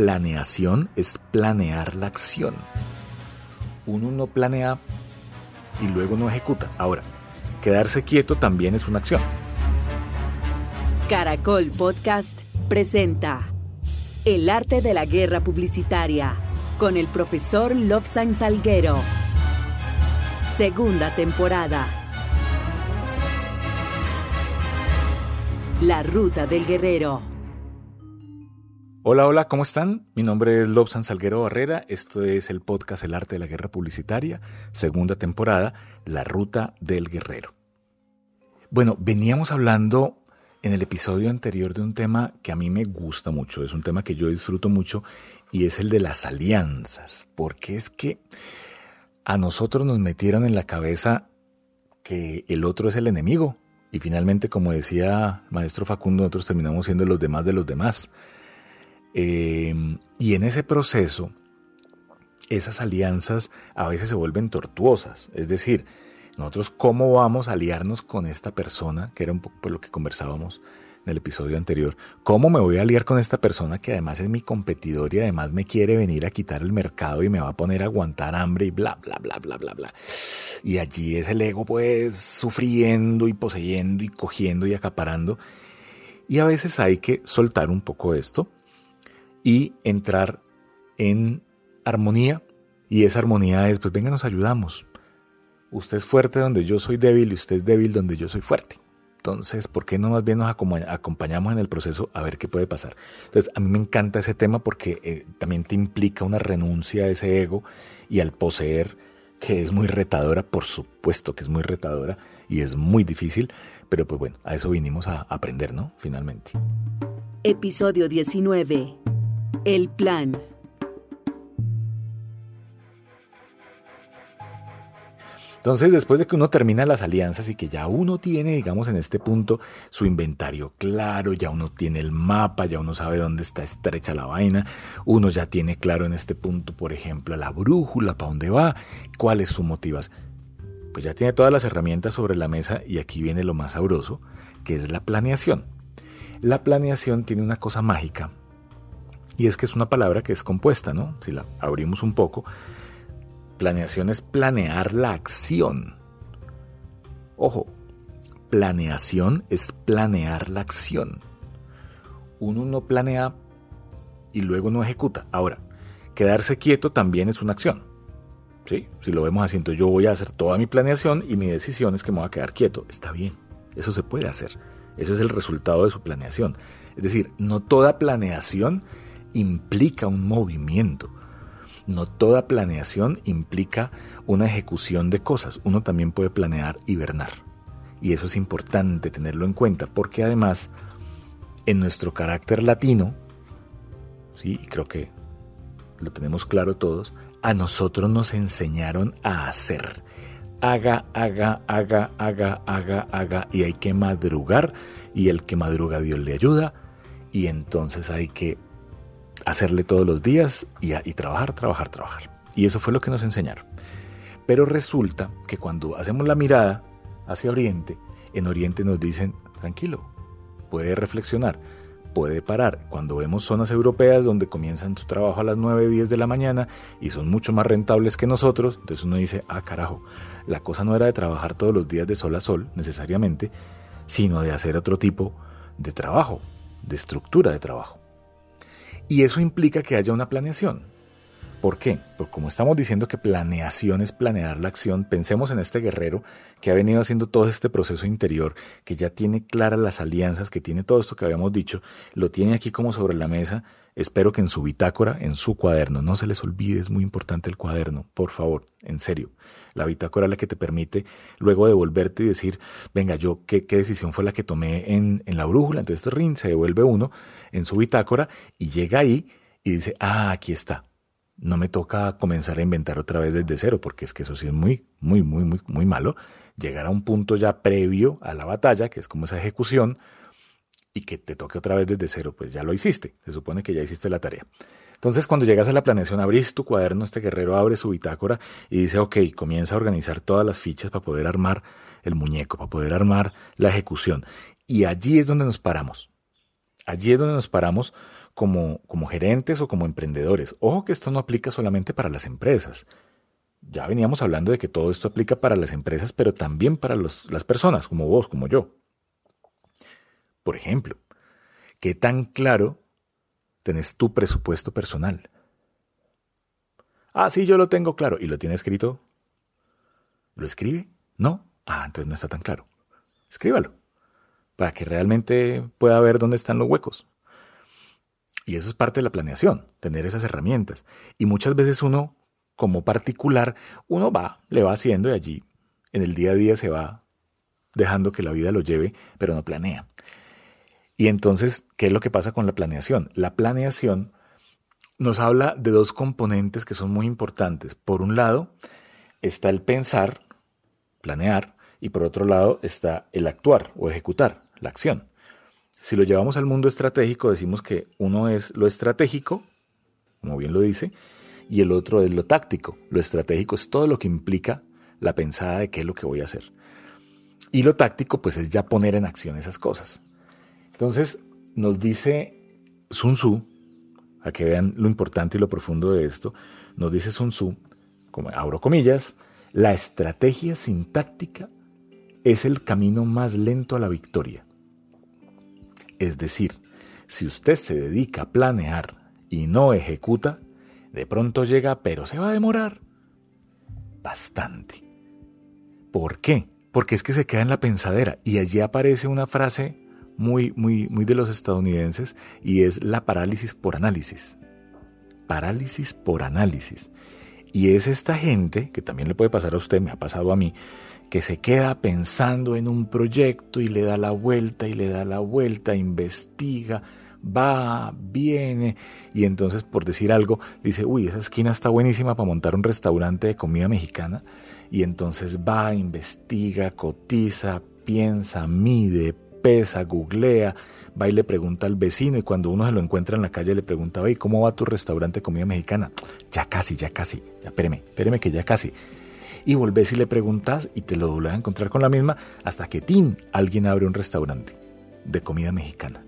planeación es planear la acción. Uno no planea y luego no ejecuta. Ahora, quedarse quieto también es una acción. Caracol Podcast presenta El arte de la guerra publicitaria con el profesor Lobsan Salguero. Segunda temporada. La ruta del guerrero. Hola, hola, ¿cómo están? Mi nombre es Lobsan Salguero Barrera. Esto es el podcast El arte de la guerra publicitaria, segunda temporada, La ruta del guerrero. Bueno, veníamos hablando en el episodio anterior de un tema que a mí me gusta mucho, es un tema que yo disfruto mucho y es el de las alianzas, porque es que a nosotros nos metieron en la cabeza que el otro es el enemigo y finalmente, como decía maestro Facundo, nosotros terminamos siendo los demás de los demás. Eh, y en ese proceso, esas alianzas a veces se vuelven tortuosas. Es decir, nosotros cómo vamos a aliarnos con esta persona, que era un poco por lo que conversábamos en el episodio anterior, cómo me voy a aliar con esta persona que además es mi competidor y además me quiere venir a quitar el mercado y me va a poner a aguantar hambre y bla, bla, bla, bla, bla, bla. Y allí es el ego pues sufriendo y poseyendo y cogiendo y acaparando. Y a veces hay que soltar un poco esto y entrar en armonía. Y esa armonía es, pues venga, nos ayudamos. Usted es fuerte donde yo soy débil y usted es débil donde yo soy fuerte. Entonces, ¿por qué no más bien nos acompañamos en el proceso a ver qué puede pasar? Entonces, a mí me encanta ese tema porque eh, también te implica una renuncia a ese ego y al poseer, que es muy retadora, por supuesto que es muy retadora y es muy difícil, pero pues bueno, a eso vinimos a aprender, ¿no? Finalmente. Episodio 19. El plan. Entonces, después de que uno termina las alianzas y que ya uno tiene, digamos, en este punto su inventario claro, ya uno tiene el mapa, ya uno sabe dónde está estrecha la vaina, uno ya tiene claro en este punto, por ejemplo, la brújula, para dónde va, cuál es su motivación. Pues ya tiene todas las herramientas sobre la mesa y aquí viene lo más sabroso, que es la planeación. La planeación tiene una cosa mágica y es que es una palabra que es compuesta, ¿no? Si la abrimos un poco, planeación es planear la acción. Ojo, planeación es planear la acción. Uno no planea y luego no ejecuta. Ahora, quedarse quieto también es una acción. ¿Sí? Si lo vemos así, entonces yo voy a hacer toda mi planeación y mi decisión es que me voy a quedar quieto. Está bien, eso se puede hacer. Eso es el resultado de su planeación. Es decir, no toda planeación implica un movimiento. No toda planeación implica una ejecución de cosas. Uno también puede planear hibernar. Y eso es importante tenerlo en cuenta porque además en nuestro carácter latino, sí, creo que lo tenemos claro todos, a nosotros nos enseñaron a hacer. Haga, haga, haga, haga, haga, haga. Y hay que madrugar. Y el que madruga Dios le ayuda. Y entonces hay que hacerle todos los días y, y trabajar, trabajar, trabajar. Y eso fue lo que nos enseñaron. Pero resulta que cuando hacemos la mirada hacia Oriente, en Oriente nos dicen, tranquilo, puede reflexionar, puede parar. Cuando vemos zonas europeas donde comienzan su trabajo a las 9, 10 de la mañana y son mucho más rentables que nosotros, entonces uno dice, ah carajo, la cosa no era de trabajar todos los días de sol a sol necesariamente, sino de hacer otro tipo de trabajo, de estructura de trabajo. Y eso implica que haya una planeación. ¿Por qué? Porque como estamos diciendo que planeación es planear la acción, pensemos en este guerrero que ha venido haciendo todo este proceso interior, que ya tiene claras las alianzas, que tiene todo esto que habíamos dicho, lo tiene aquí como sobre la mesa Espero que en su bitácora, en su cuaderno, no se les olvide, es muy importante el cuaderno, por favor, en serio. La bitácora es la que te permite luego devolverte y decir, venga, yo, ¿qué, qué decisión fue la que tomé en, en la brújula? Entonces, rin se devuelve uno en su bitácora y llega ahí y dice, ah, aquí está. No me toca comenzar a inventar otra vez desde cero, porque es que eso sí es muy, muy, muy, muy, muy malo. Llegar a un punto ya previo a la batalla, que es como esa ejecución, y que te toque otra vez desde cero, pues ya lo hiciste, se supone que ya hiciste la tarea. Entonces cuando llegas a la planeación, abrís tu cuaderno, este guerrero abre su bitácora y dice, ok, comienza a organizar todas las fichas para poder armar el muñeco, para poder armar la ejecución. Y allí es donde nos paramos. Allí es donde nos paramos como, como gerentes o como emprendedores. Ojo que esto no aplica solamente para las empresas. Ya veníamos hablando de que todo esto aplica para las empresas, pero también para las personas, como vos, como yo. Por ejemplo, ¿qué tan claro tenés tu presupuesto personal? Ah, sí, yo lo tengo claro. ¿Y lo tiene escrito? ¿Lo escribe? No. Ah, entonces no está tan claro. Escríbalo. Para que realmente pueda ver dónde están los huecos. Y eso es parte de la planeación, tener esas herramientas. Y muchas veces uno, como particular, uno va, le va haciendo y allí en el día a día se va dejando que la vida lo lleve, pero no planea. Y entonces, ¿qué es lo que pasa con la planeación? La planeación nos habla de dos componentes que son muy importantes. Por un lado está el pensar, planear, y por otro lado está el actuar o ejecutar, la acción. Si lo llevamos al mundo estratégico, decimos que uno es lo estratégico, como bien lo dice, y el otro es lo táctico. Lo estratégico es todo lo que implica la pensada de qué es lo que voy a hacer. Y lo táctico, pues es ya poner en acción esas cosas. Entonces, nos dice Sun Tzu, a que vean lo importante y lo profundo de esto, nos dice Sun Tzu, como abro comillas, la estrategia sin táctica es el camino más lento a la victoria. Es decir, si usted se dedica a planear y no ejecuta, de pronto llega, pero se va a demorar bastante. ¿Por qué? Porque es que se queda en la pensadera y allí aparece una frase muy, muy, muy de los estadounidenses y es la parálisis por análisis. Parálisis por análisis. Y es esta gente, que también le puede pasar a usted, me ha pasado a mí, que se queda pensando en un proyecto y le da la vuelta y le da la vuelta, investiga, va, viene y entonces por decir algo dice, uy, esa esquina está buenísima para montar un restaurante de comida mexicana y entonces va, investiga, cotiza, piensa, mide, pesa, googlea, va y le pregunta al vecino y cuando uno se lo encuentra en la calle le pregunta, oye, ¿cómo va tu restaurante de comida mexicana? Ya casi, ya casi, ya espéreme, que ya casi. Y volvés y le preguntas y te lo vuelves a encontrar con la misma hasta que tin, alguien abre un restaurante de comida mexicana.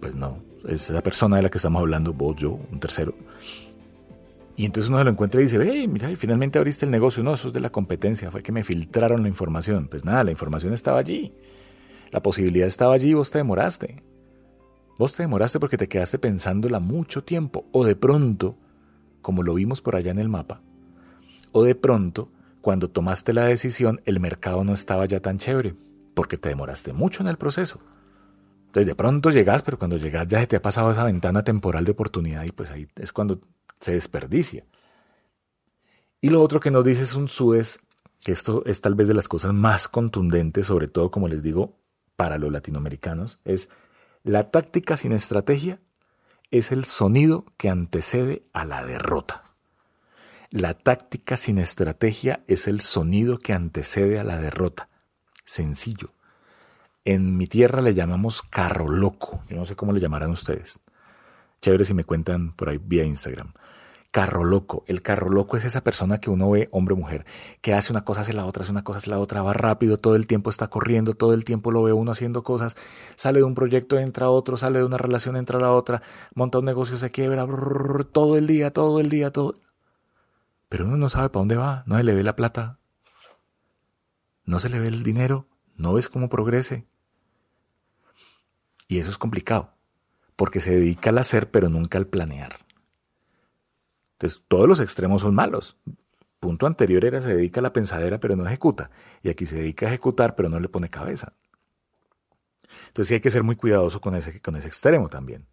Pues no, es la persona de la que estamos hablando, vos, yo, un tercero. Y entonces uno se lo encuentra y dice, hey, mira, finalmente abriste el negocio. No, eso es de la competencia, fue que me filtraron la información. Pues nada, la información estaba allí. La posibilidad estaba allí y vos te demoraste. Vos te demoraste porque te quedaste pensándola mucho tiempo. O de pronto, como lo vimos por allá en el mapa, o de pronto, cuando tomaste la decisión, el mercado no estaba ya tan chévere, porque te demoraste mucho en el proceso. Entonces de pronto llegas, pero cuando llegas ya se te ha pasado esa ventana temporal de oportunidad y pues ahí es cuando se desperdicia. Y lo otro que nos dice es un Suez, que esto es tal vez de las cosas más contundentes, sobre todo como les digo, para los latinoamericanos es la táctica sin estrategia es el sonido que antecede a la derrota. La táctica sin estrategia es el sonido que antecede a la derrota. Sencillo. En mi tierra le llamamos carro loco. Yo no sé cómo le llamarán ustedes. Chévere si me cuentan por ahí vía Instagram carro loco. El carro loco es esa persona que uno ve, hombre mujer, que hace una cosa, hace la otra, hace una cosa, hace la otra, va rápido, todo el tiempo está corriendo, todo el tiempo lo ve uno haciendo cosas, sale de un proyecto, entra otro, sale de una relación, entra la otra, monta un negocio, se quiebra, todo el día, todo el día, todo. Pero uno no sabe para dónde va, no se le ve la plata, no se le ve el dinero, no ves cómo progrese. Y eso es complicado, porque se dedica al hacer, pero nunca al planear. Entonces, todos los extremos son malos. Punto anterior era se dedica a la pensadera pero no ejecuta. Y aquí se dedica a ejecutar pero no le pone cabeza. Entonces sí hay que ser muy cuidadoso con ese, extremo también.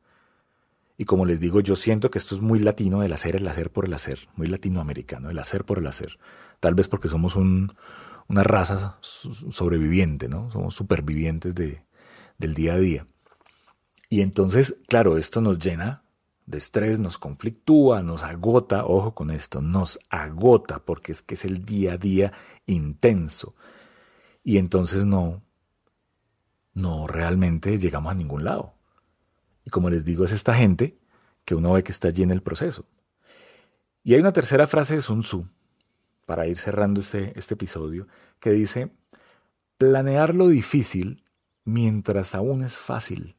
Y como les digo, yo siento que esto es muy latino del hacer el hacer por el hacer, muy latinoamericano, el hacer por el hacer. Tal vez porque somos un, una raza sobreviviente, ¿no? Somos supervivientes de, del día a día. Y entonces, claro, esto nos llena de estrés nos conflictúa, nos agota, ojo con esto, nos agota porque es que es el día a día intenso. Y entonces no, no realmente llegamos a ningún lado. Y como les digo, es esta gente que uno ve que está allí en el proceso. Y hay una tercera frase de Sun Tzu, para ir cerrando este, este episodio, que dice, planear lo difícil mientras aún es fácil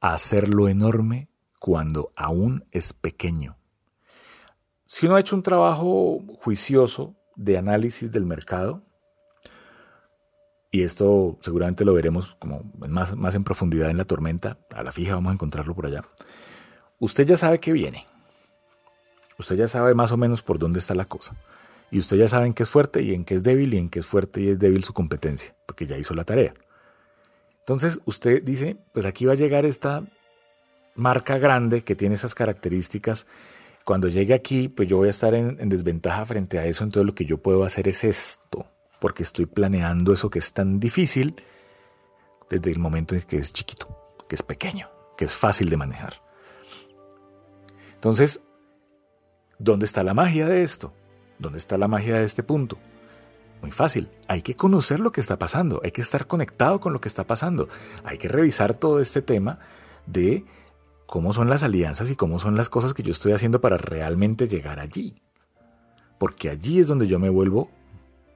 a hacerlo enorme cuando aún es pequeño. Si uno ha hecho un trabajo juicioso de análisis del mercado, y esto seguramente lo veremos como más, más en profundidad en la tormenta, a la fija vamos a encontrarlo por allá, usted ya sabe que viene. Usted ya sabe más o menos por dónde está la cosa. Y usted ya sabe en qué es fuerte y en qué es débil y en qué es fuerte y es débil su competencia, porque ya hizo la tarea. Entonces usted dice, pues aquí va a llegar esta marca grande que tiene esas características. Cuando llegue aquí, pues yo voy a estar en, en desventaja frente a eso, entonces lo que yo puedo hacer es esto, porque estoy planeando eso que es tan difícil desde el momento en que es chiquito, que es pequeño, que es fácil de manejar. Entonces, ¿dónde está la magia de esto? ¿Dónde está la magia de este punto? Muy fácil, hay que conocer lo que está pasando, hay que estar conectado con lo que está pasando, hay que revisar todo este tema de cómo son las alianzas y cómo son las cosas que yo estoy haciendo para realmente llegar allí. Porque allí es donde yo me vuelvo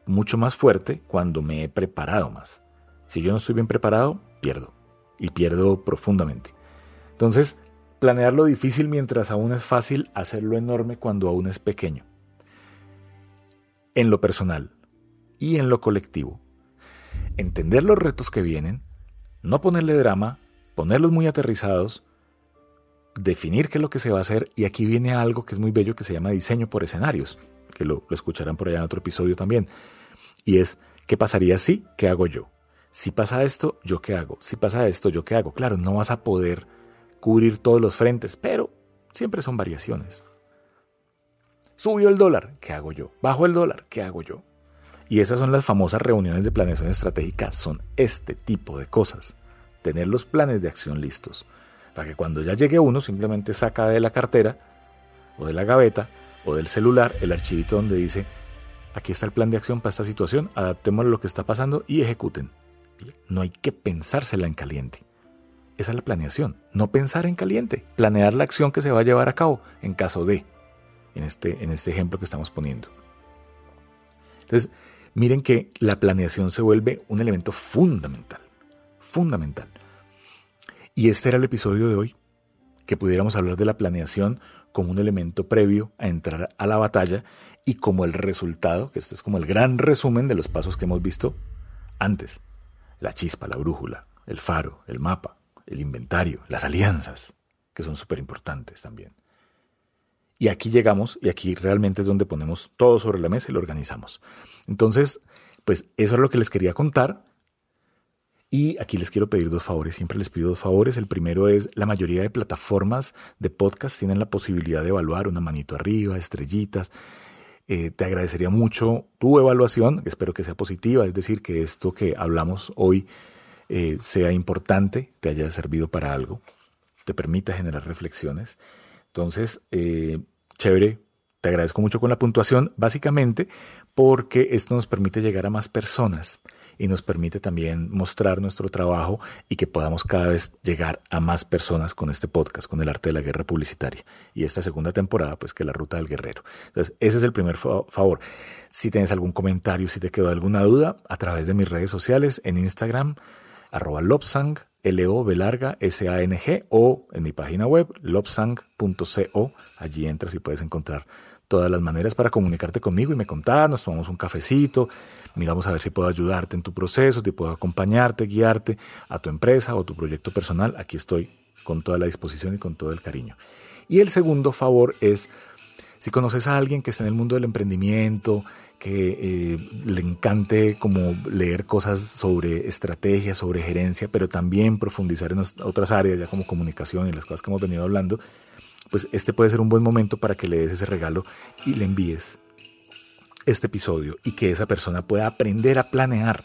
mucho más fuerte cuando me he preparado más. Si yo no estoy bien preparado, pierdo. Y pierdo profundamente. Entonces, planear lo difícil mientras aún es fácil, hacerlo enorme cuando aún es pequeño. En lo personal y en lo colectivo. Entender los retos que vienen, no ponerle drama, ponerlos muy aterrizados, definir qué es lo que se va a hacer y aquí viene algo que es muy bello que se llama diseño por escenarios, que lo, escucharán por allá en otro episodio también. Y es, ¿qué pasaría si? ¿Qué hago yo? Si pasa esto, ¿yo qué hago? Si pasa esto, ¿yo qué hago? Claro, no vas a poder cubrir todos los frentes, pero siempre son variaciones. Subió el dólar, ¿qué hago yo? Bajo el dólar, ¿qué hago yo? Y esas son las famosas reuniones de planeación estratégica, son este tipo de cosas. Tener los planes de acción listos, para que cuando ya llegue uno simplemente saca de la cartera o de la gaveta o del celular el archivito donde dice, aquí está el plan de acción para esta situación, adaptemos lo que está pasando y ejecuten. No hay que pensársela en caliente. Esa es la planeación, no pensar en caliente, planear la acción que se va a llevar a cabo en caso de, en este, en este ejemplo que estamos poniendo. Entonces, miren que la planeación se vuelve un elemento fundamental, fundamental. Y este era el episodio de hoy, que pudiéramos hablar de la planeación como un elemento previo a entrar a la batalla y como el resultado, que este es como el gran resumen de los pasos que hemos visto antes. La chispa, la brújula, el faro, el mapa, el inventario, las alianzas, que son súper importantes también. Y aquí llegamos y aquí realmente es donde ponemos todo sobre la mesa y lo organizamos. Entonces, pues eso es lo que les quería contar. Y aquí les quiero pedir dos favores, siempre les pido dos favores. El primero es, la mayoría de plataformas de podcast tienen la posibilidad de evaluar una manito arriba, estrellitas. Eh, te agradecería mucho tu evaluación, espero que sea positiva, es decir, que esto que hablamos hoy eh, sea importante, te haya servido para algo, te permita generar reflexiones. Entonces, eh, chévere, te agradezco mucho con la puntuación, básicamente porque esto nos permite llegar a más personas y nos permite también mostrar nuestro trabajo y que podamos cada vez llegar a más personas con este podcast, con el arte de la guerra publicitaria. Y esta segunda temporada, pues que la ruta del guerrero. Entonces, ese es el primer favor. Si tienes algún comentario, si te quedó alguna duda, a través de mis redes sociales, en Instagram, arroba lobsang, L-O, larga, S-A-N-G, o en mi página web, lobsang.co. Allí entras y puedes encontrar todas las maneras para comunicarte conmigo y me contar, nos tomamos un cafecito, miramos a ver si puedo ayudarte en tu proceso, si puedo acompañarte, guiarte a tu empresa o tu proyecto personal. Aquí estoy con toda la disposición y con todo el cariño. Y el segundo favor es, si conoces a alguien que está en el mundo del emprendimiento, que eh, le encante como leer cosas sobre estrategia, sobre gerencia, pero también profundizar en otras áreas, ya como comunicación y las cosas que hemos venido hablando, pues este puede ser un buen momento para que le des ese regalo y le envíes este episodio y que esa persona pueda aprender a planear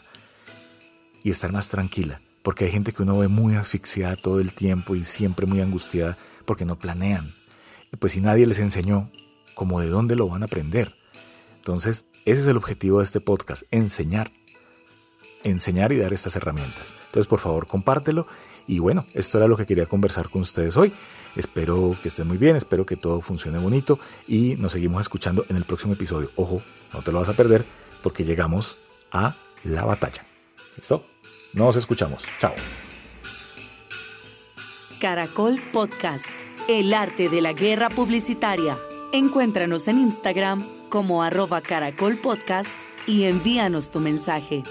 y estar más tranquila. Porque hay gente que uno ve muy asfixiada todo el tiempo y siempre muy angustiada porque no planean. Pues si nadie les enseñó, ¿cómo de dónde lo van a aprender? Entonces, ese es el objetivo de este podcast, enseñar. Enseñar y dar estas herramientas. Entonces, por favor, compártelo. Y bueno, esto era lo que quería conversar con ustedes hoy. Espero que estén muy bien, espero que todo funcione bonito y nos seguimos escuchando en el próximo episodio. Ojo, no te lo vas a perder porque llegamos a la batalla. ¿Listo? Nos escuchamos. Chao. Caracol Podcast, el arte de la guerra publicitaria. Encuéntranos en Instagram como arroba y envíanos tu mensaje.